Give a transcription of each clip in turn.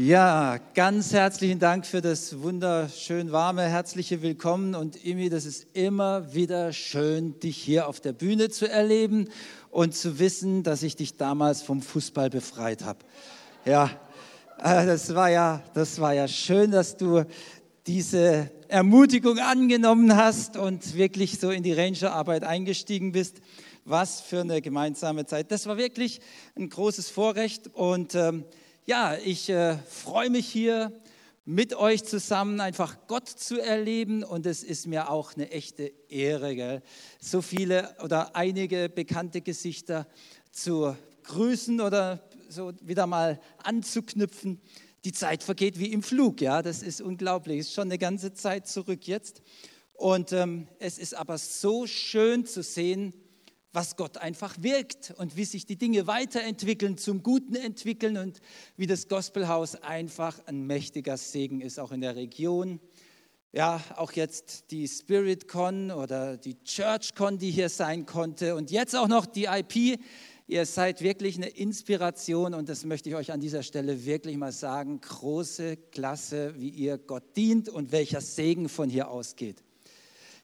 Ja, ganz herzlichen Dank für das wunderschön warme, herzliche Willkommen. Und Imi, das ist immer wieder schön, dich hier auf der Bühne zu erleben und zu wissen, dass ich dich damals vom Fußball befreit habe. Ja, äh, das war ja, das war ja schön, dass du diese Ermutigung angenommen hast und wirklich so in die Rangerarbeit eingestiegen bist. Was für eine gemeinsame Zeit. Das war wirklich ein großes Vorrecht und ähm, ja, ich äh, freue mich hier mit euch zusammen einfach Gott zu erleben und es ist mir auch eine echte Ehre, gell? so viele oder einige bekannte Gesichter zu grüßen oder so wieder mal anzuknüpfen. Die Zeit vergeht wie im Flug, ja, das ist unglaublich, ist schon eine ganze Zeit zurück jetzt. Und ähm, es ist aber so schön zu sehen, was Gott einfach wirkt und wie sich die Dinge weiterentwickeln, zum Guten entwickeln und wie das Gospelhaus einfach ein mächtiger Segen ist, auch in der Region. Ja, auch jetzt die SpiritCon oder die ChurchCon, die hier sein konnte und jetzt auch noch die IP. Ihr seid wirklich eine Inspiration und das möchte ich euch an dieser Stelle wirklich mal sagen. Große Klasse, wie ihr Gott dient und welcher Segen von hier ausgeht.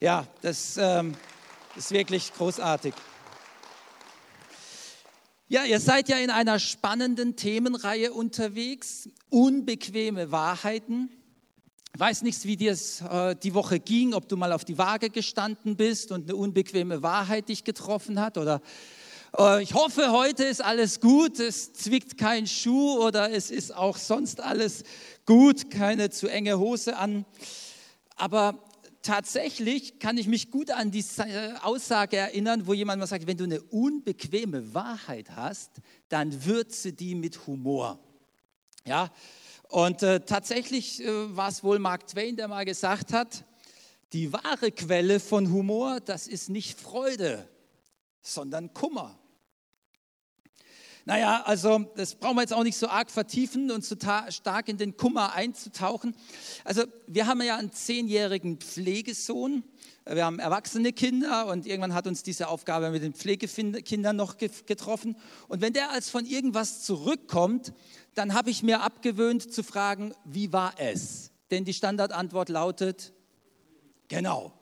Ja, das ähm, ist wirklich großartig. Ja, ihr seid ja in einer spannenden Themenreihe unterwegs, unbequeme Wahrheiten. Ich weiß nicht, wie dir es äh, die Woche ging, ob du mal auf die Waage gestanden bist und eine unbequeme Wahrheit dich getroffen hat oder äh, ich hoffe, heute ist alles gut, es zwickt kein Schuh oder es ist auch sonst alles gut, keine zu enge Hose an. Aber tatsächlich kann ich mich gut an die Aussage erinnern, wo jemand mal sagt, wenn du eine unbequeme Wahrheit hast, dann würze die mit Humor. Ja, und äh, tatsächlich äh, war es wohl Mark Twain, der mal gesagt hat, die wahre Quelle von Humor, das ist nicht Freude, sondern Kummer. Naja, also das brauchen wir jetzt auch nicht so arg vertiefen und so stark in den Kummer einzutauchen. Also wir haben ja einen zehnjährigen Pflegesohn. Wir haben erwachsene Kinder und irgendwann hat uns diese Aufgabe mit den Pflegekindern noch getroffen. Und wenn der als von irgendwas zurückkommt, dann habe ich mir abgewöhnt zu fragen, wie war es? Denn die Standardantwort lautet, genau.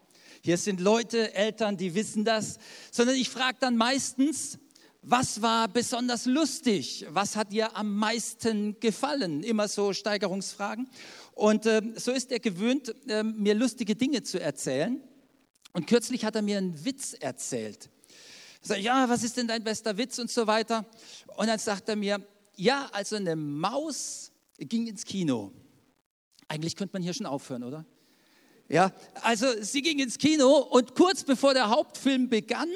Hier sind Leute, Eltern, die wissen das, sondern ich frage dann meistens, was war besonders lustig? Was hat dir am meisten gefallen? Immer so Steigerungsfragen. Und äh, so ist er gewöhnt, äh, mir lustige Dinge zu erzählen. Und kürzlich hat er mir einen Witz erzählt. Ich ja, was ist denn dein bester Witz und so weiter. Und dann sagt er mir, ja, also eine Maus ging ins Kino. Eigentlich könnte man hier schon aufhören, oder? Ja, also sie ging ins Kino und kurz bevor der Hauptfilm begann,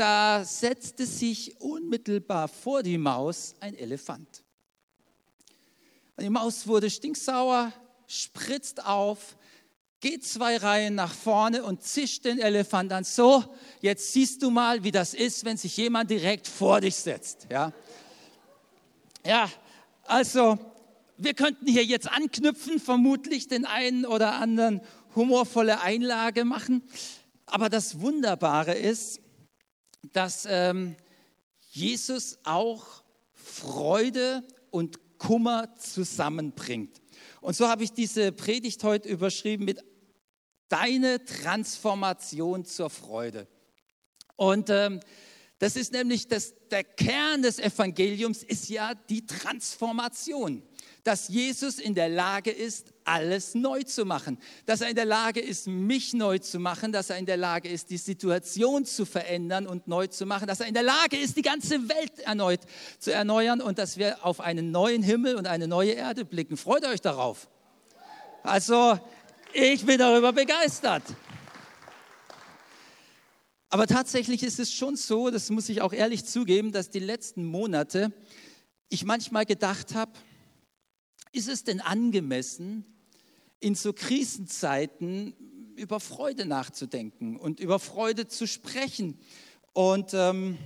da setzte sich unmittelbar vor die Maus ein Elefant. Die Maus wurde stinksauer, spritzt auf, geht zwei Reihen nach vorne und zischt den Elefant an. So, jetzt siehst du mal, wie das ist, wenn sich jemand direkt vor dich setzt. Ja, ja also wir könnten hier jetzt anknüpfen, vermutlich den einen oder anderen humorvolle Einlage machen. Aber das Wunderbare ist, dass ähm, Jesus auch Freude und Kummer zusammenbringt. Und so habe ich diese Predigt heute überschrieben mit Deine Transformation zur Freude. Und ähm, das ist nämlich das, der Kern des Evangeliums, ist ja die Transformation dass Jesus in der Lage ist, alles neu zu machen, dass er in der Lage ist, mich neu zu machen, dass er in der Lage ist, die Situation zu verändern und neu zu machen, dass er in der Lage ist, die ganze Welt erneut zu erneuern und dass wir auf einen neuen Himmel und eine neue Erde blicken. Freut euch darauf. Also, ich bin darüber begeistert. Aber tatsächlich ist es schon so, das muss ich auch ehrlich zugeben, dass die letzten Monate ich manchmal gedacht habe, ist es denn angemessen, in so Krisenzeiten über Freude nachzudenken und über Freude zu sprechen? Und ähm,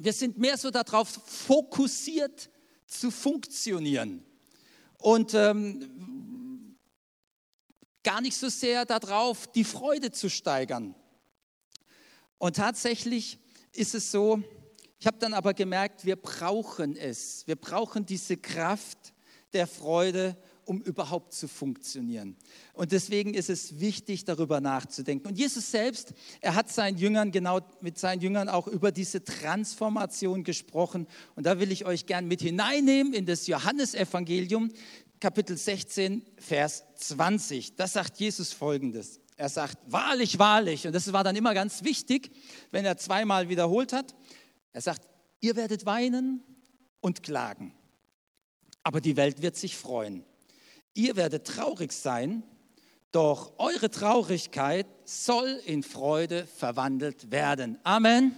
wir sind mehr so darauf fokussiert zu funktionieren und ähm, gar nicht so sehr darauf, die Freude zu steigern. Und tatsächlich ist es so, ich habe dann aber gemerkt, wir brauchen es. Wir brauchen diese Kraft, der Freude, um überhaupt zu funktionieren. Und deswegen ist es wichtig, darüber nachzudenken. Und Jesus selbst, er hat seinen Jüngern, genau mit seinen Jüngern auch über diese Transformation gesprochen. Und da will ich euch gern mit hineinnehmen in das Johannesevangelium, Kapitel 16, Vers 20. Das sagt Jesus folgendes. Er sagt, wahrlich, wahrlich. Und das war dann immer ganz wichtig, wenn er zweimal wiederholt hat. Er sagt, ihr werdet weinen und klagen aber die Welt wird sich freuen. Ihr werdet traurig sein, doch eure Traurigkeit soll in Freude verwandelt werden. Amen.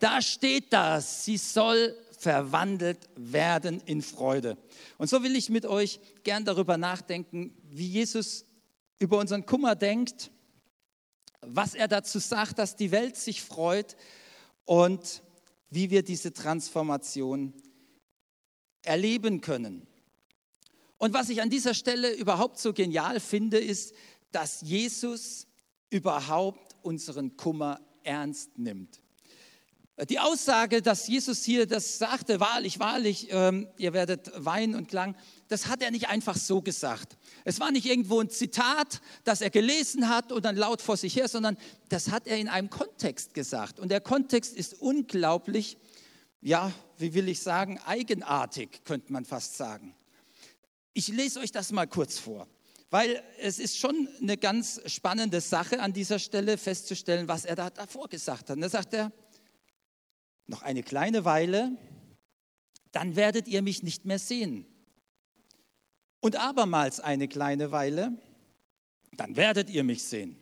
Da steht das, sie soll verwandelt werden in Freude. Und so will ich mit euch gern darüber nachdenken, wie Jesus über unseren Kummer denkt, was er dazu sagt, dass die Welt sich freut und wie wir diese Transformation erleben können. Und was ich an dieser Stelle überhaupt so genial finde, ist, dass Jesus überhaupt unseren Kummer ernst nimmt. Die Aussage, dass Jesus hier das sagte, wahrlich, wahrlich, ähm, ihr werdet weinen und klagen, das hat er nicht einfach so gesagt. Es war nicht irgendwo ein Zitat, das er gelesen hat und dann laut vor sich her, sondern das hat er in einem Kontext gesagt. Und der Kontext ist unglaublich ja, wie will ich sagen, eigenartig, könnte man fast sagen. Ich lese euch das mal kurz vor, weil es ist schon eine ganz spannende Sache an dieser Stelle festzustellen, was er da davor gesagt hat. Und da sagt er, noch eine kleine Weile, dann werdet ihr mich nicht mehr sehen. Und abermals eine kleine Weile, dann werdet ihr mich sehen.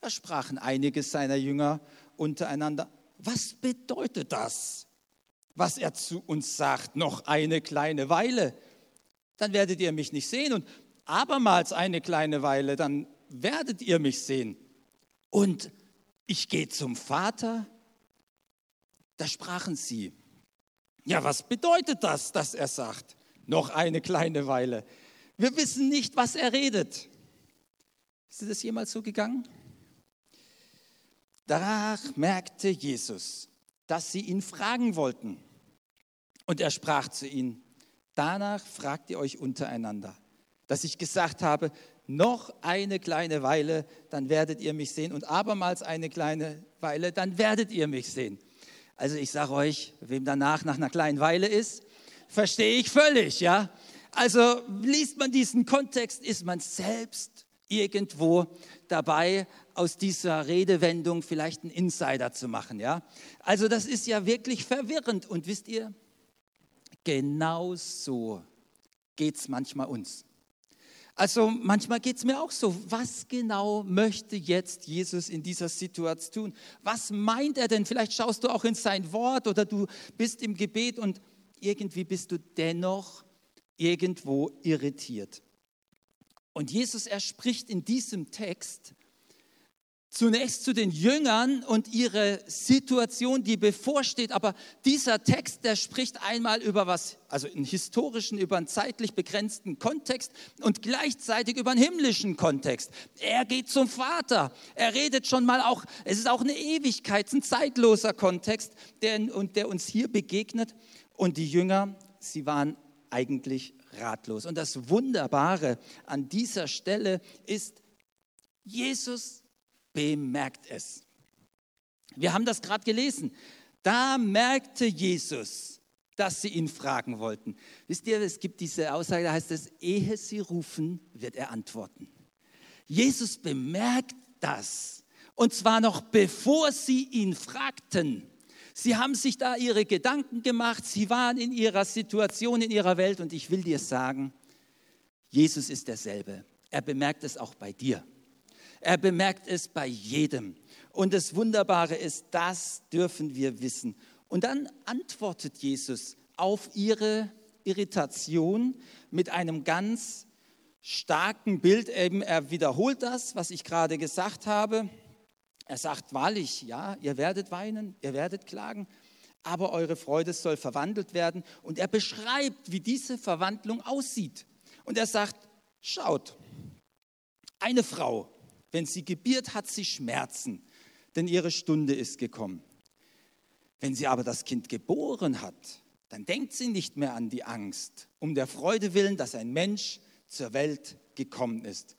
Da sprachen einige seiner Jünger untereinander, was bedeutet das, was er zu uns sagt? Noch eine kleine Weile, dann werdet ihr mich nicht sehen. Und abermals eine kleine Weile, dann werdet ihr mich sehen. Und ich gehe zum Vater. Da sprachen sie. Ja, was bedeutet das, dass er sagt? Noch eine kleine Weile. Wir wissen nicht, was er redet. Ist dir das jemals so gegangen? Danach merkte Jesus, dass sie ihn fragen wollten. Und er sprach zu ihnen, danach fragt ihr euch untereinander, dass ich gesagt habe, noch eine kleine Weile, dann werdet ihr mich sehen und abermals eine kleine Weile, dann werdet ihr mich sehen. Also ich sage euch, wem danach nach einer kleinen Weile ist, verstehe ich völlig, ja. Also liest man diesen Kontext, ist man selbst irgendwo dabei, aus dieser Redewendung vielleicht einen Insider zu machen. Ja? Also das ist ja wirklich verwirrend. Und wisst ihr, genau so geht es manchmal uns. Also manchmal geht es mir auch so, was genau möchte jetzt Jesus in dieser Situation tun? Was meint er denn? Vielleicht schaust du auch in sein Wort oder du bist im Gebet und irgendwie bist du dennoch irgendwo irritiert. Und Jesus, er spricht in diesem Text zunächst zu den Jüngern und ihre Situation, die bevorsteht. Aber dieser Text, der spricht einmal über was, also einen historischen, über einen zeitlich begrenzten Kontext und gleichzeitig über einen himmlischen Kontext. Er geht zum Vater. Er redet schon mal auch, es ist auch eine Ewigkeit, ein zeitloser Kontext, der, und der uns hier begegnet. Und die Jünger, sie waren eigentlich ratlos. Und das Wunderbare an dieser Stelle ist, Jesus bemerkt es. Wir haben das gerade gelesen. Da merkte Jesus, dass sie ihn fragen wollten. Wisst ihr, es gibt diese Aussage, da heißt es, ehe sie rufen, wird er antworten. Jesus bemerkt das. Und zwar noch bevor sie ihn fragten. Sie haben sich da ihre Gedanken gemacht, sie waren in ihrer Situation, in ihrer Welt und ich will dir sagen, Jesus ist derselbe. Er bemerkt es auch bei dir. Er bemerkt es bei jedem. Und das Wunderbare ist, das dürfen wir wissen. Und dann antwortet Jesus auf ihre Irritation mit einem ganz starken Bild. Eben, er wiederholt das, was ich gerade gesagt habe. Er sagt wahrlich, ja, ihr werdet weinen, ihr werdet klagen, aber eure Freude soll verwandelt werden. Und er beschreibt, wie diese Verwandlung aussieht. Und er sagt, schaut, eine Frau, wenn sie gebiert, hat sie Schmerzen, denn ihre Stunde ist gekommen. Wenn sie aber das Kind geboren hat, dann denkt sie nicht mehr an die Angst, um der Freude willen, dass ein Mensch zur Welt gekommen ist.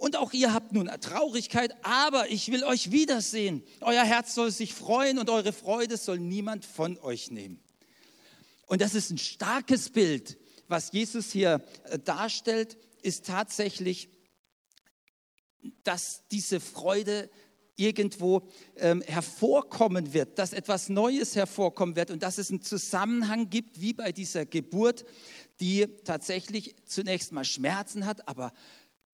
Und auch ihr habt nun Traurigkeit, aber ich will euch wiedersehen. Euer Herz soll sich freuen und eure Freude soll niemand von euch nehmen. Und das ist ein starkes Bild. Was Jesus hier äh, darstellt, ist tatsächlich, dass diese Freude irgendwo ähm, hervorkommen wird, dass etwas Neues hervorkommen wird und dass es einen Zusammenhang gibt, wie bei dieser Geburt, die tatsächlich zunächst mal Schmerzen hat, aber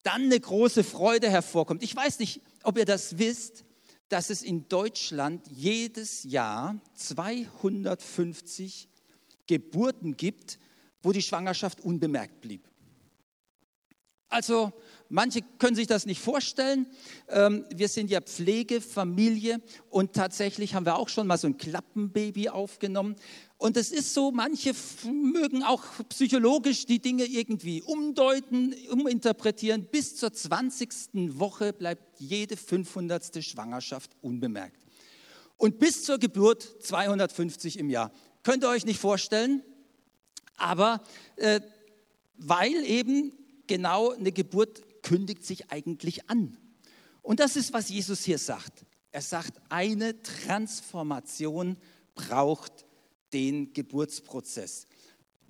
dann eine große Freude hervorkommt. Ich weiß nicht, ob ihr das wisst, dass es in Deutschland jedes Jahr 250 Geburten gibt, wo die Schwangerschaft unbemerkt blieb. Also manche können sich das nicht vorstellen. Ähm, wir sind ja Pflegefamilie und tatsächlich haben wir auch schon mal so ein Klappenbaby aufgenommen. Und es ist so, manche mögen auch psychologisch die Dinge irgendwie umdeuten, uminterpretieren. Bis zur 20. Woche bleibt jede 500. Schwangerschaft unbemerkt. Und bis zur Geburt 250 im Jahr. Könnt ihr euch nicht vorstellen? Aber äh, weil eben genau eine Geburt kündigt sich eigentlich an. Und das ist, was Jesus hier sagt. Er sagt, eine Transformation braucht den Geburtsprozess.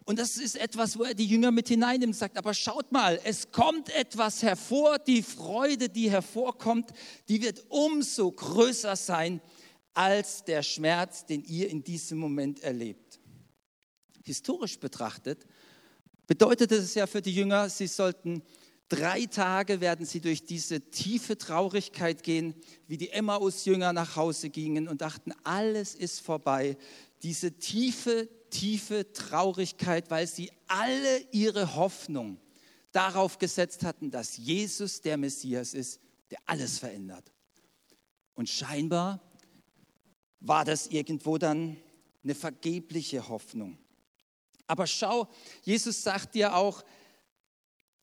Und das ist etwas, wo er die Jünger mit hineinnimmt sagt, aber schaut mal, es kommt etwas hervor, die Freude, die hervorkommt, die wird umso größer sein als der Schmerz, den ihr in diesem Moment erlebt. Historisch betrachtet bedeutet es ja für die Jünger, sie sollten Drei Tage werden sie durch diese tiefe Traurigkeit gehen, wie die Emmaus-Jünger nach Hause gingen und dachten, alles ist vorbei. Diese tiefe, tiefe Traurigkeit, weil sie alle ihre Hoffnung darauf gesetzt hatten, dass Jesus der Messias ist, der alles verändert. Und scheinbar war das irgendwo dann eine vergebliche Hoffnung. Aber schau, Jesus sagt dir auch,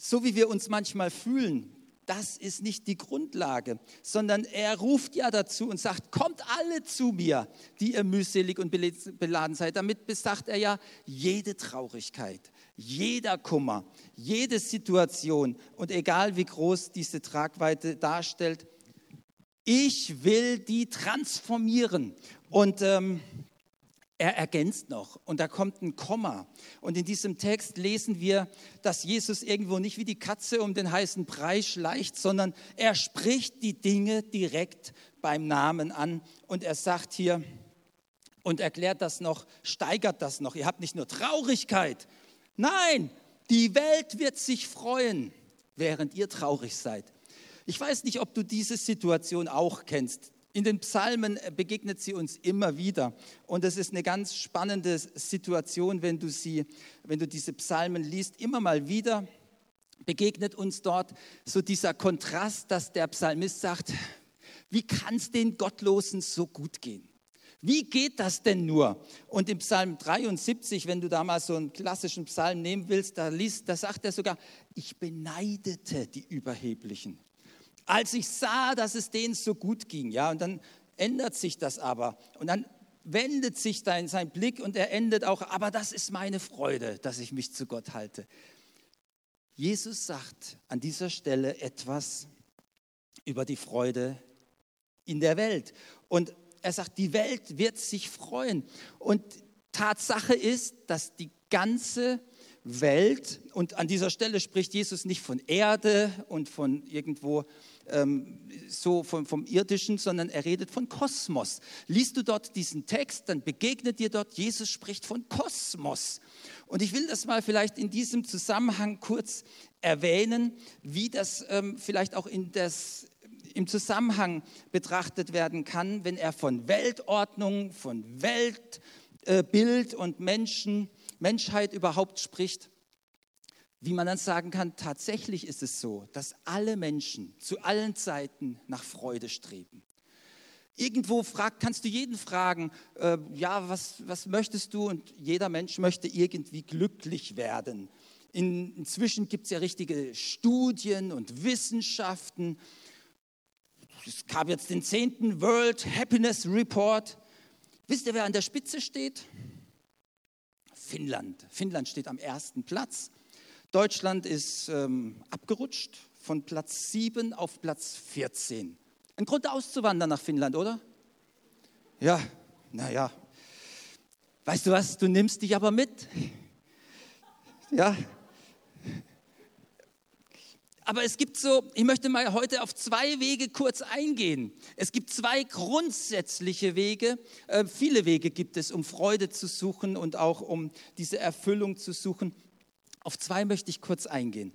so wie wir uns manchmal fühlen, das ist nicht die Grundlage, sondern er ruft ja dazu und sagt, kommt alle zu mir, die ihr mühselig und beladen seid. Damit besagt er ja jede Traurigkeit, jeder Kummer, jede Situation und egal wie groß diese Tragweite darstellt, ich will die transformieren. Und ähm, er ergänzt noch und da kommt ein Komma. Und in diesem Text lesen wir, dass Jesus irgendwo nicht wie die Katze um den heißen Brei schleicht, sondern er spricht die Dinge direkt beim Namen an. Und er sagt hier und erklärt das noch, steigert das noch. Ihr habt nicht nur Traurigkeit, nein, die Welt wird sich freuen, während ihr traurig seid. Ich weiß nicht, ob du diese Situation auch kennst. In den Psalmen begegnet sie uns immer wieder. Und es ist eine ganz spannende Situation, wenn du, sie, wenn du diese Psalmen liest. Immer mal wieder begegnet uns dort so dieser Kontrast, dass der Psalmist sagt, wie kann es den Gottlosen so gut gehen? Wie geht das denn nur? Und im Psalm 73, wenn du da mal so einen klassischen Psalm nehmen willst, da, liest, da sagt er sogar, ich beneidete die Überheblichen als ich sah, dass es denen so gut ging. Ja, und dann ändert sich das aber. Und dann wendet sich dein, sein Blick und er endet auch, aber das ist meine Freude, dass ich mich zu Gott halte. Jesus sagt an dieser Stelle etwas über die Freude in der Welt. Und er sagt, die Welt wird sich freuen. Und Tatsache ist, dass die ganze Welt, und an dieser Stelle spricht Jesus nicht von Erde und von irgendwo ähm, so vom, vom Irdischen, sondern er redet von Kosmos. Liest du dort diesen Text, dann begegnet dir dort, Jesus spricht von Kosmos. Und ich will das mal vielleicht in diesem Zusammenhang kurz erwähnen, wie das ähm, vielleicht auch in das, im Zusammenhang betrachtet werden kann, wenn er von Weltordnung, von Weltbild äh, und Menschen, Menschheit überhaupt spricht wie man dann sagen kann, tatsächlich ist es so, dass alle Menschen zu allen Zeiten nach Freude streben. Irgendwo fragt, kannst du jeden fragen, äh, ja, was, was möchtest du? Und jeder Mensch möchte irgendwie glücklich werden. In, inzwischen gibt es ja richtige Studien und Wissenschaften. Es gab jetzt den 10. World Happiness Report. Wisst ihr, wer an der Spitze steht? Finnland. Finnland steht am ersten Platz. Deutschland ist ähm, abgerutscht von Platz 7 auf Platz 14. Ein Grund auszuwandern nach Finnland, oder? Ja, naja. Weißt du was, du nimmst dich aber mit. Ja. Aber es gibt so, ich möchte mal heute auf zwei Wege kurz eingehen. Es gibt zwei grundsätzliche Wege. Äh, viele Wege gibt es, um Freude zu suchen und auch um diese Erfüllung zu suchen. Auf zwei möchte ich kurz eingehen.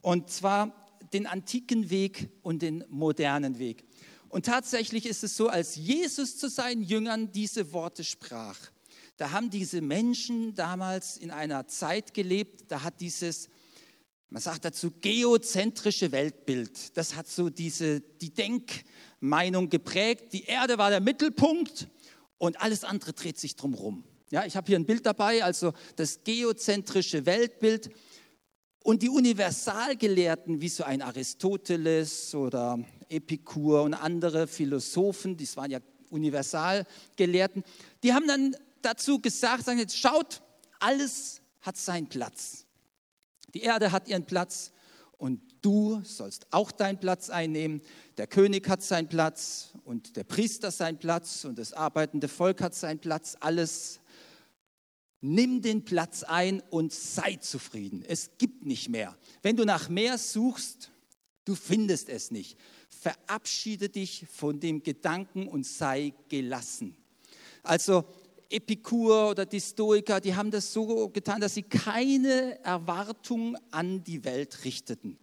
Und zwar den antiken Weg und den modernen Weg. Und tatsächlich ist es so, als Jesus zu seinen Jüngern diese Worte sprach, da haben diese Menschen damals in einer Zeit gelebt, da hat dieses, man sagt dazu, geozentrische Weltbild, das hat so diese, die Denkmeinung geprägt. Die Erde war der Mittelpunkt und alles andere dreht sich drumherum. Ja, ich habe hier ein Bild dabei, also das geozentrische Weltbild. Und die Universalgelehrten, wie so ein Aristoteles oder Epikur und andere Philosophen, das waren ja Universalgelehrten, die haben dann dazu gesagt, sagen jetzt, schaut, alles hat seinen Platz. Die Erde hat ihren Platz und du sollst auch deinen Platz einnehmen. Der König hat seinen Platz und der Priester seinen Platz und das arbeitende Volk hat seinen Platz. Alles Nimm den Platz ein und sei zufrieden. Es gibt nicht mehr. Wenn du nach mehr suchst, du findest es nicht. Verabschiede dich von dem Gedanken und sei gelassen. Also Epikur oder die Stoiker, die haben das so getan, dass sie keine Erwartung an die Welt richteten.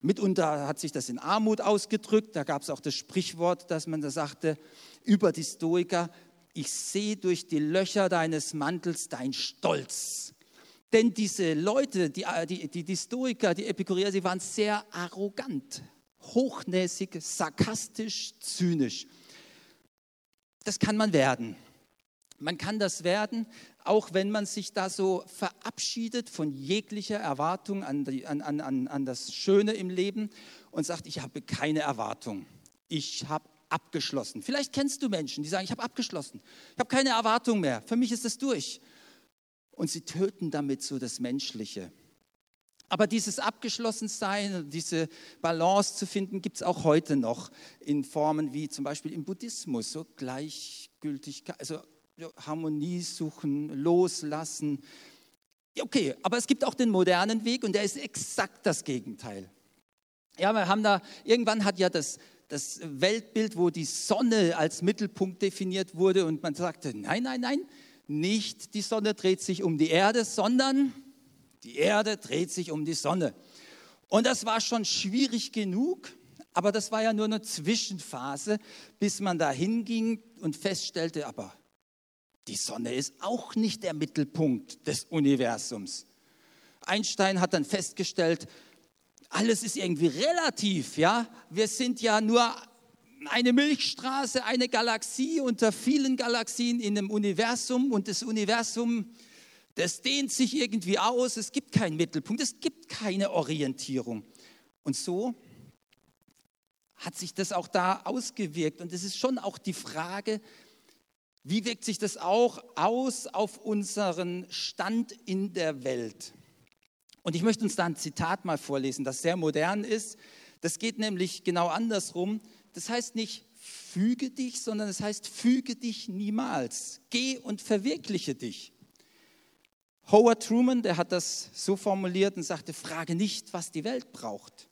Mitunter hat sich das in Armut ausgedrückt. Da gab es auch das Sprichwort, dass man da sagte über die Stoiker, ich sehe durch die Löcher deines Mantels dein Stolz. Denn diese Leute, die, die, die, die Stoiker, die Epikureer, sie waren sehr arrogant, hochnäsig, sarkastisch, zynisch. Das kann man werden. Man kann das werden, auch wenn man sich da so verabschiedet von jeglicher Erwartung an, die, an, an, an das Schöne im Leben und sagt, ich habe keine Erwartung. Ich habe abgeschlossen. Vielleicht kennst du Menschen, die sagen, ich habe abgeschlossen. Ich habe keine Erwartung mehr. Für mich ist es durch. Und sie töten damit so das Menschliche. Aber dieses Abgeschlossensein, diese Balance zu finden, gibt es auch heute noch in Formen wie zum Beispiel im Buddhismus, so Gleichgültigkeit, also Harmonie suchen, loslassen. Okay, aber es gibt auch den modernen Weg und der ist exakt das Gegenteil. Ja, wir haben da, irgendwann hat ja das das Weltbild, wo die Sonne als Mittelpunkt definiert wurde und man sagte, nein, nein, nein, nicht die Sonne dreht sich um die Erde, sondern die Erde dreht sich um die Sonne. Und das war schon schwierig genug, aber das war ja nur eine Zwischenphase, bis man da hinging und feststellte, aber die Sonne ist auch nicht der Mittelpunkt des Universums. Einstein hat dann festgestellt, alles ist irgendwie relativ, ja. Wir sind ja nur eine Milchstraße, eine Galaxie unter vielen Galaxien in einem Universum und das Universum, das dehnt sich irgendwie aus, es gibt keinen Mittelpunkt, es gibt keine Orientierung. Und so hat sich das auch da ausgewirkt und es ist schon auch die Frage, wie wirkt sich das auch aus auf unseren Stand in der Welt? Und ich möchte uns da ein Zitat mal vorlesen, das sehr modern ist. Das geht nämlich genau andersrum. Das heißt nicht füge dich, sondern es heißt füge dich niemals. Geh und verwirkliche dich. Howard Truman, der hat das so formuliert und sagte, frage nicht, was die Welt braucht.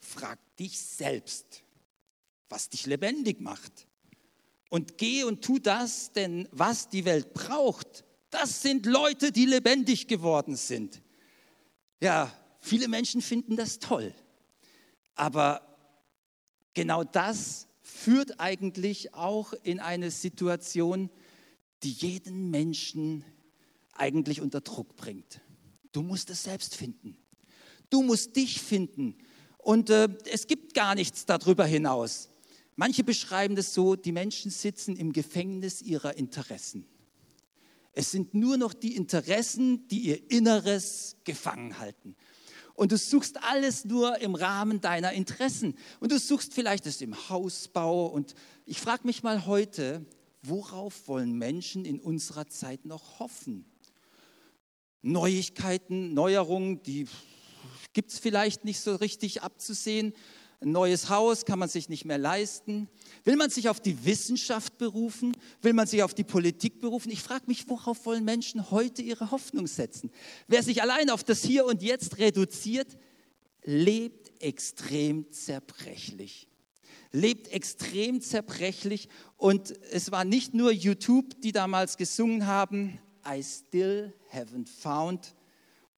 Frag dich selbst, was dich lebendig macht. Und geh und tu das, denn was die Welt braucht, das sind Leute, die lebendig geworden sind. Ja, viele Menschen finden das toll. Aber genau das führt eigentlich auch in eine Situation, die jeden Menschen eigentlich unter Druck bringt. Du musst es selbst finden. Du musst dich finden. Und äh, es gibt gar nichts darüber hinaus. Manche beschreiben das so, die Menschen sitzen im Gefängnis ihrer Interessen. Es sind nur noch die Interessen, die ihr Inneres gefangen halten. Und du suchst alles nur im Rahmen deiner Interessen. Und du suchst vielleicht es im Hausbau. Und ich frage mich mal heute, worauf wollen Menschen in unserer Zeit noch hoffen? Neuigkeiten, Neuerungen, die gibt es vielleicht nicht so richtig abzusehen. Ein neues Haus kann man sich nicht mehr leisten. Will man sich auf die Wissenschaft berufen? Will man sich auf die Politik berufen? Ich frage mich, worauf wollen Menschen heute ihre Hoffnung setzen? Wer sich allein auf das Hier und Jetzt reduziert, lebt extrem zerbrechlich. Lebt extrem zerbrechlich. Und es war nicht nur YouTube, die damals gesungen haben, I still haven't found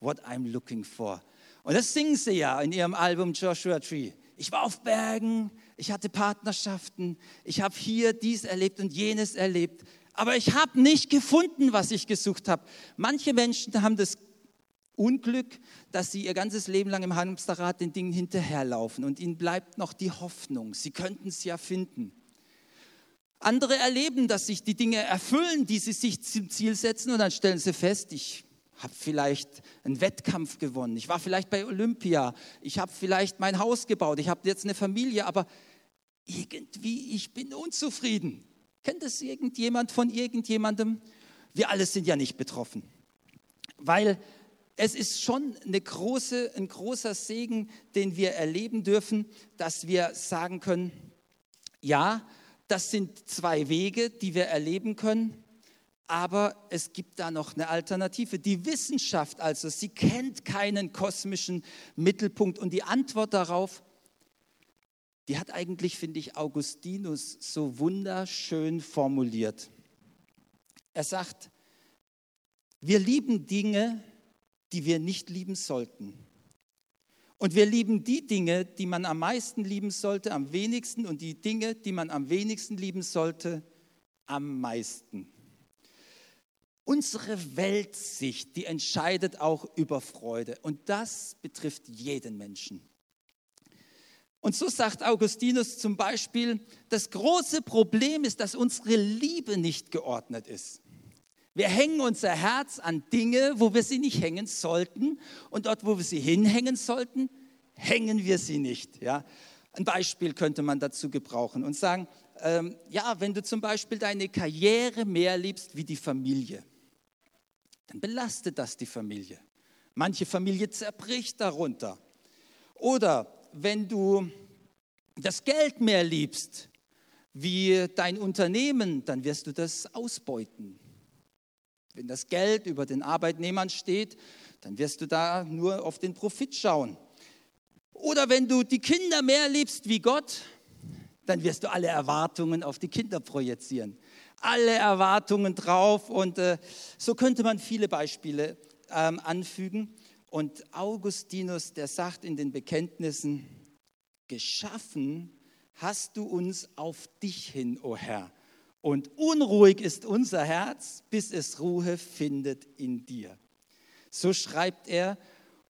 what I'm looking for. Und das singen sie ja in ihrem Album Joshua Tree. Ich war auf Bergen, ich hatte Partnerschaften, ich habe hier dies erlebt und jenes erlebt. Aber ich habe nicht gefunden, was ich gesucht habe. Manche Menschen haben das Unglück, dass sie ihr ganzes Leben lang im Hamsterrad den Dingen hinterherlaufen und ihnen bleibt noch die Hoffnung, sie könnten es ja finden. Andere erleben, dass sich die Dinge erfüllen, die sie sich zum Ziel setzen und dann stellen sie fest, ich habe vielleicht einen Wettkampf gewonnen, ich war vielleicht bei Olympia, ich habe vielleicht mein Haus gebaut, ich habe jetzt eine Familie, aber irgendwie, ich bin unzufrieden. Kennt es irgendjemand von irgendjemandem? Wir alle sind ja nicht betroffen, weil es ist schon große, ein großer Segen, den wir erleben dürfen, dass wir sagen können, ja, das sind zwei Wege, die wir erleben können, aber es gibt da noch eine Alternative. Die Wissenschaft also, sie kennt keinen kosmischen Mittelpunkt und die Antwort darauf, die hat eigentlich, finde ich, Augustinus so wunderschön formuliert. Er sagt, wir lieben Dinge, die wir nicht lieben sollten. Und wir lieben die Dinge, die man am meisten lieben sollte, am wenigsten und die Dinge, die man am wenigsten lieben sollte, am meisten. Unsere Weltsicht, die entscheidet auch über Freude und das betrifft jeden Menschen. Und so sagt Augustinus zum Beispiel, das große Problem ist, dass unsere Liebe nicht geordnet ist. Wir hängen unser Herz an Dinge, wo wir sie nicht hängen sollten. Und dort, wo wir sie hinhängen sollten, hängen wir sie nicht. Ja? Ein Beispiel könnte man dazu gebrauchen und sagen, ähm, ja, wenn du zum Beispiel deine Karriere mehr liebst wie die Familie, dann belastet das die Familie. Manche Familie zerbricht darunter. Oder wenn du das Geld mehr liebst wie dein Unternehmen, dann wirst du das ausbeuten. Wenn das Geld über den Arbeitnehmern steht, dann wirst du da nur auf den Profit schauen. Oder wenn du die Kinder mehr liebst wie Gott, dann wirst du alle Erwartungen auf die Kinder projizieren. Alle Erwartungen drauf und äh, so könnte man viele Beispiele ähm, anfügen. Und Augustinus, der sagt in den Bekenntnissen, geschaffen hast du uns auf dich hin, o oh Herr. Und unruhig ist unser Herz, bis es Ruhe findet in dir. So schreibt er.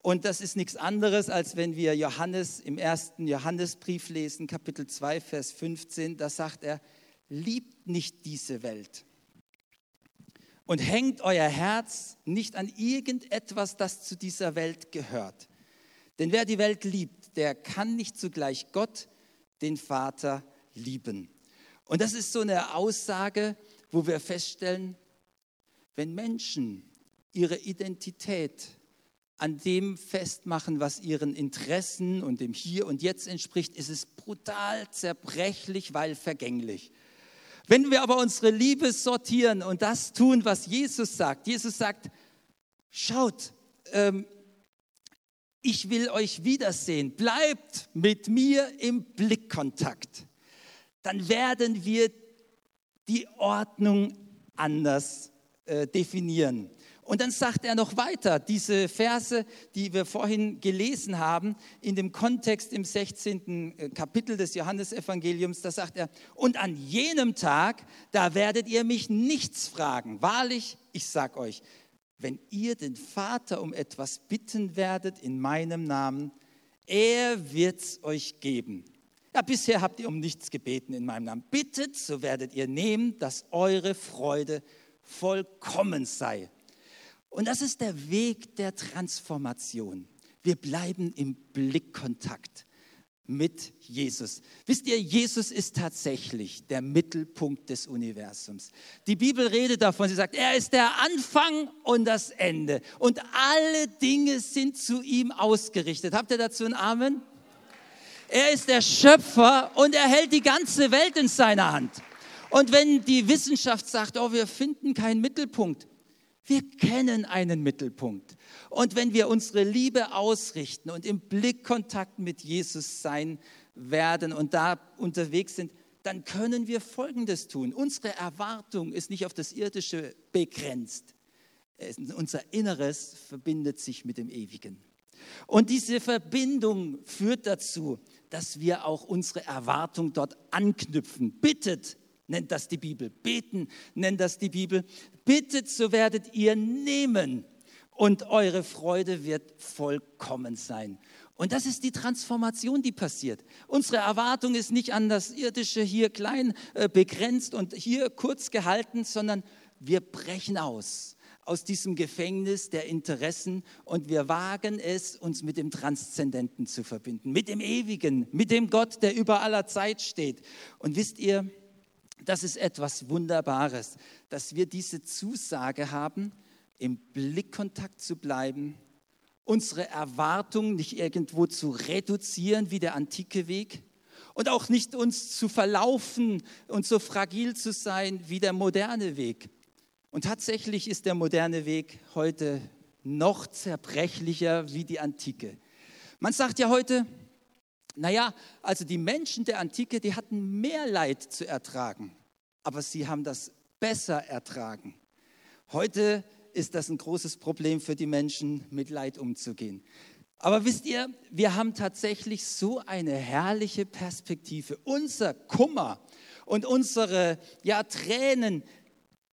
Und das ist nichts anderes, als wenn wir Johannes im ersten Johannesbrief lesen, Kapitel 2, Vers 15. Da sagt er, liebt nicht diese Welt und hängt euer Herz nicht an irgendetwas, das zu dieser Welt gehört. Denn wer die Welt liebt, der kann nicht zugleich Gott, den Vater, lieben. Und das ist so eine Aussage, wo wir feststellen, wenn Menschen ihre Identität an dem festmachen, was ihren Interessen und dem Hier und Jetzt entspricht, ist es brutal zerbrechlich, weil vergänglich. Wenn wir aber unsere Liebe sortieren und das tun, was Jesus sagt, Jesus sagt, schaut, ähm, ich will euch wiedersehen, bleibt mit mir im Blickkontakt dann werden wir die Ordnung anders äh, definieren. Und dann sagt er noch weiter, diese Verse, die wir vorhin gelesen haben, in dem Kontext im 16. Äh, Kapitel des Johannesevangeliums, da sagt er, und an jenem Tag, da werdet ihr mich nichts fragen. Wahrlich, ich sag euch, wenn ihr den Vater um etwas bitten werdet in meinem Namen, er wird's euch geben. Ja, bisher habt ihr um nichts gebeten in meinem Namen. Bittet, so werdet ihr nehmen, dass eure Freude vollkommen sei. Und das ist der Weg der Transformation. Wir bleiben im Blickkontakt mit Jesus. Wisst ihr, Jesus ist tatsächlich der Mittelpunkt des Universums. Die Bibel redet davon, sie sagt, er ist der Anfang und das Ende. Und alle Dinge sind zu ihm ausgerichtet. Habt ihr dazu ein Amen? Er ist der Schöpfer und er hält die ganze Welt in seiner Hand. Und wenn die Wissenschaft sagt, oh, wir finden keinen Mittelpunkt, wir kennen einen Mittelpunkt. Und wenn wir unsere Liebe ausrichten und im Blickkontakt mit Jesus sein werden und da unterwegs sind, dann können wir Folgendes tun. Unsere Erwartung ist nicht auf das Irdische begrenzt. Unser Inneres verbindet sich mit dem Ewigen. Und diese Verbindung führt dazu, dass wir auch unsere Erwartung dort anknüpfen. Bittet, nennt das die Bibel. Beten, nennt das die Bibel. Bittet, so werdet ihr nehmen und eure Freude wird vollkommen sein. Und das ist die Transformation, die passiert. Unsere Erwartung ist nicht an das Irdische hier klein äh, begrenzt und hier kurz gehalten, sondern wir brechen aus aus diesem Gefängnis der Interessen und wir wagen es, uns mit dem Transzendenten zu verbinden, mit dem Ewigen, mit dem Gott, der über aller Zeit steht. Und wisst ihr, das ist etwas Wunderbares, dass wir diese Zusage haben, im Blickkontakt zu bleiben, unsere Erwartungen nicht irgendwo zu reduzieren wie der antike Weg und auch nicht uns zu verlaufen und so fragil zu sein wie der moderne Weg. Und tatsächlich ist der moderne Weg heute noch zerbrechlicher wie die Antike. Man sagt ja heute, naja, also die Menschen der Antike, die hatten mehr Leid zu ertragen, aber sie haben das besser ertragen. Heute ist das ein großes Problem für die Menschen, mit Leid umzugehen. Aber wisst ihr, wir haben tatsächlich so eine herrliche Perspektive. Unser Kummer und unsere ja, Tränen,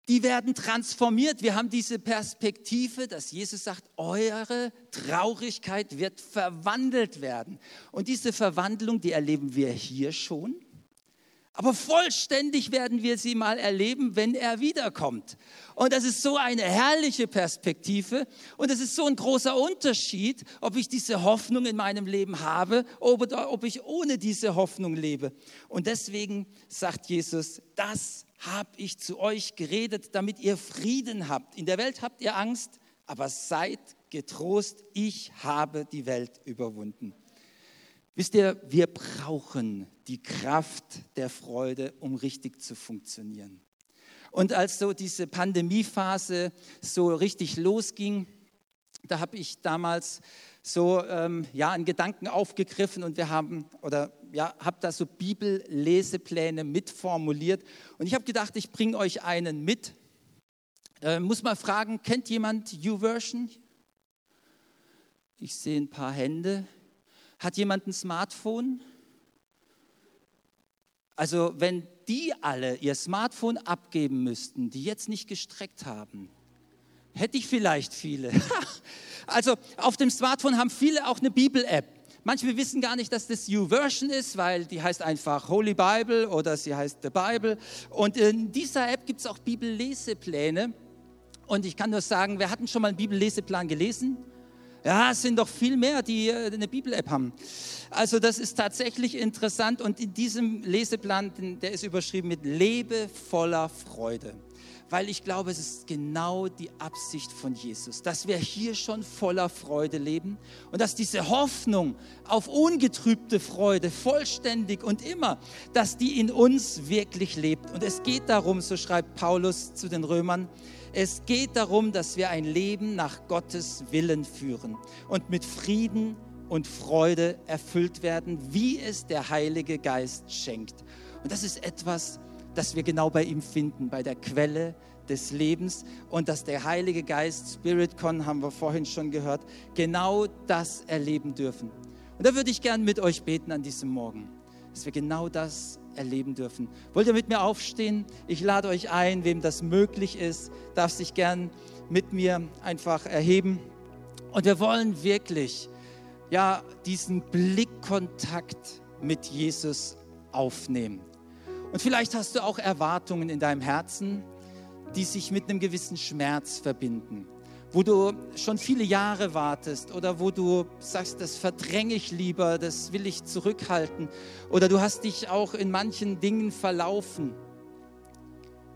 die werden transformiert. Wir haben diese Perspektive, dass Jesus sagt, eure Traurigkeit wird verwandelt werden. Und diese Verwandlung, die erleben wir hier schon. Aber vollständig werden wir sie mal erleben, wenn er wiederkommt. Und das ist so eine herrliche Perspektive und es ist so ein großer Unterschied, ob ich diese Hoffnung in meinem Leben habe oder ob ich ohne diese Hoffnung lebe. Und deswegen sagt Jesus, das habe ich zu euch geredet, damit ihr Frieden habt. In der Welt habt ihr Angst, aber seid getrost, ich habe die Welt überwunden. Wisst ihr, wir brauchen die Kraft der Freude, um richtig zu funktionieren. Und als so diese Pandemiephase so richtig losging, da habe ich damals so ähm, ja einen Gedanken aufgegriffen und wir haben oder ja habe da so Bibellesepläne mitformuliert und ich habe gedacht, ich bringe euch einen mit. Äh, muss mal fragen, kennt jemand YouVersion? Ich sehe ein paar Hände. Hat jemand ein Smartphone? Also wenn die alle ihr Smartphone abgeben müssten, die jetzt nicht gestreckt haben, hätte ich vielleicht viele. also auf dem Smartphone haben viele auch eine Bibel-App. Manche wissen gar nicht, dass das YouVersion ist, weil die heißt einfach Holy Bible oder sie heißt The Bible. Und in dieser App gibt es auch Bibellesepläne. Und ich kann nur sagen, wir hatten schon mal einen Bibelleseplan gelesen. Ja, es sind doch viel mehr, die eine Bibel-App haben. Also das ist tatsächlich interessant und in diesem Leseplan, der ist überschrieben mit Lebe voller Freude weil ich glaube, es ist genau die Absicht von Jesus, dass wir hier schon voller Freude leben und dass diese Hoffnung auf ungetrübte Freude vollständig und immer, dass die in uns wirklich lebt. Und es geht darum, so schreibt Paulus zu den Römern, es geht darum, dass wir ein Leben nach Gottes Willen führen und mit Frieden und Freude erfüllt werden, wie es der Heilige Geist schenkt. Und das ist etwas, das wir genau bei ihm finden, bei der Quelle des Lebens und dass der Heilige Geist, SpiritCon haben wir vorhin schon gehört, genau das erleben dürfen. Und da würde ich gern mit euch beten an diesem Morgen, dass wir genau das erleben dürfen. Wollt ihr mit mir aufstehen? Ich lade euch ein, wem das möglich ist, darf sich gern mit mir einfach erheben. Und wir wollen wirklich ja diesen Blickkontakt mit Jesus aufnehmen. Und vielleicht hast du auch Erwartungen in deinem Herzen, die sich mit einem gewissen Schmerz verbinden, wo du schon viele Jahre wartest oder wo du sagst, das verdränge ich lieber, das will ich zurückhalten oder du hast dich auch in manchen Dingen verlaufen.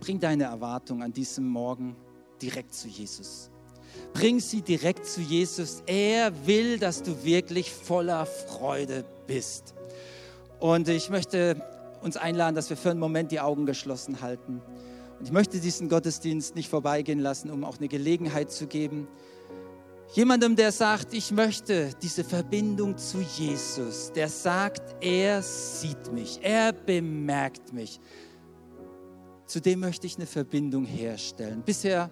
Bring deine Erwartung an diesem Morgen direkt zu Jesus. Bring sie direkt zu Jesus. Er will, dass du wirklich voller Freude bist. Und ich möchte uns einladen, dass wir für einen Moment die Augen geschlossen halten. Und ich möchte diesen Gottesdienst nicht vorbeigehen lassen, um auch eine Gelegenheit zu geben. Jemandem, der sagt, ich möchte diese Verbindung zu Jesus, der sagt, er sieht mich, er bemerkt mich. Zu dem möchte ich eine Verbindung herstellen. Bisher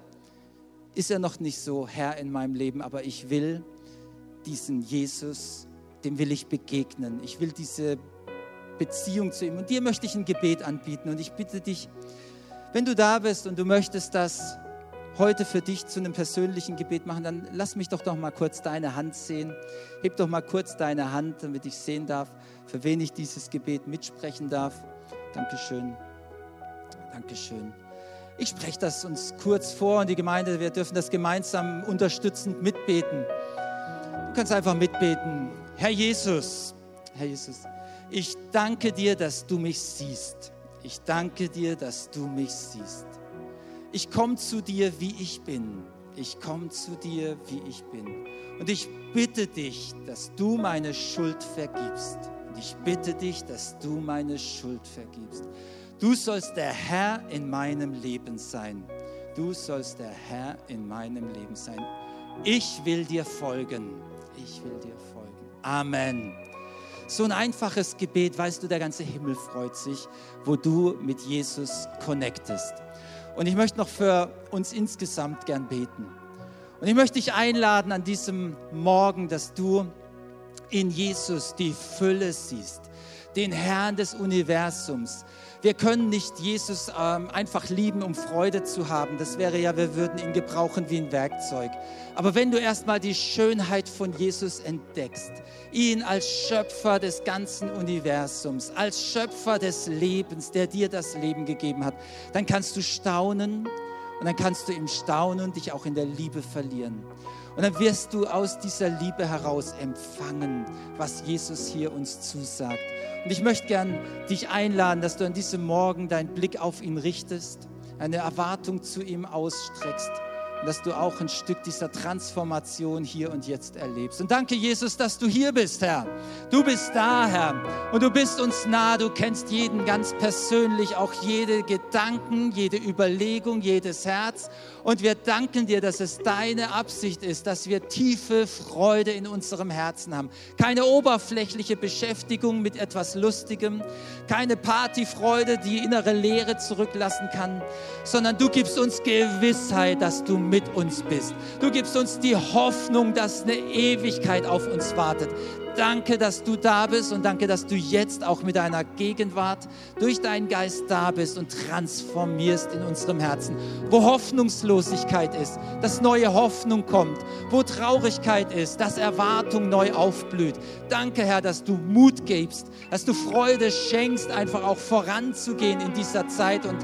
ist er noch nicht so Herr in meinem Leben, aber ich will diesen Jesus, dem will ich begegnen. Ich will diese Beziehung zu ihm. Und dir möchte ich ein Gebet anbieten. Und ich bitte dich, wenn du da bist und du möchtest das heute für dich zu einem persönlichen Gebet machen, dann lass mich doch noch mal kurz deine Hand sehen. Heb doch mal kurz deine Hand, damit ich sehen darf, für wen ich dieses Gebet mitsprechen darf. Dankeschön. Dankeschön. Ich spreche das uns kurz vor und die Gemeinde, wir dürfen das gemeinsam unterstützend mitbeten. Du kannst einfach mitbeten. Herr Jesus, Herr Jesus, ich danke dir, dass du mich siehst. Ich danke dir, dass du mich siehst. Ich komme zu dir, wie ich bin. Ich komme zu dir, wie ich bin. Und ich bitte dich, dass du meine Schuld vergibst. Und ich bitte dich, dass du meine Schuld vergibst. Du sollst der Herr in meinem Leben sein. Du sollst der Herr in meinem Leben sein. Ich will dir folgen. Ich will dir folgen. Amen. So ein einfaches Gebet, weißt du, der ganze Himmel freut sich, wo du mit Jesus connectest. Und ich möchte noch für uns insgesamt gern beten. Und ich möchte dich einladen an diesem Morgen, dass du in Jesus die Fülle siehst, den Herrn des Universums, wir können nicht Jesus ähm, einfach lieben, um Freude zu haben. Das wäre ja, wir würden ihn gebrauchen wie ein Werkzeug. Aber wenn du erstmal die Schönheit von Jesus entdeckst, ihn als Schöpfer des ganzen Universums, als Schöpfer des Lebens, der dir das Leben gegeben hat, dann kannst du staunen und dann kannst du im Staunen dich auch in der Liebe verlieren. Und dann wirst du aus dieser Liebe heraus empfangen, was Jesus hier uns zusagt. Und ich möchte gern dich einladen, dass du an diesem Morgen deinen Blick auf ihn richtest, eine Erwartung zu ihm ausstreckst dass du auch ein Stück dieser Transformation hier und jetzt erlebst. Und danke, Jesus, dass du hier bist, Herr. Du bist da, Herr. Und du bist uns nah. Du kennst jeden ganz persönlich, auch jede Gedanken, jede Überlegung, jedes Herz. Und wir danken dir, dass es deine Absicht ist, dass wir tiefe Freude in unserem Herzen haben. Keine oberflächliche Beschäftigung mit etwas Lustigem, keine Partyfreude, die innere Leere zurücklassen kann, sondern du gibst uns Gewissheit, dass du mit uns bist. Du gibst uns die Hoffnung, dass eine Ewigkeit auf uns wartet. Danke, dass du da bist und danke, dass du jetzt auch mit deiner Gegenwart durch deinen Geist da bist und transformierst in unserem Herzen. Wo Hoffnungslosigkeit ist, dass neue Hoffnung kommt. Wo Traurigkeit ist, dass Erwartung neu aufblüht. Danke, Herr, dass du Mut gibst, dass du Freude schenkst, einfach auch voranzugehen in dieser Zeit. Und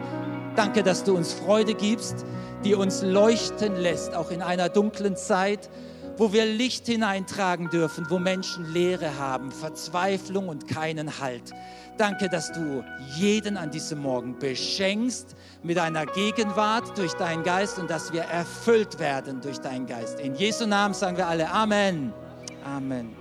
danke, dass du uns Freude gibst, die uns leuchten lässt, auch in einer dunklen Zeit wo wir Licht hineintragen dürfen, wo Menschen Leere haben, Verzweiflung und keinen Halt. Danke, dass du jeden an diesem Morgen beschenkst mit deiner Gegenwart durch deinen Geist und dass wir erfüllt werden durch deinen Geist. In Jesu Namen sagen wir alle Amen. Amen.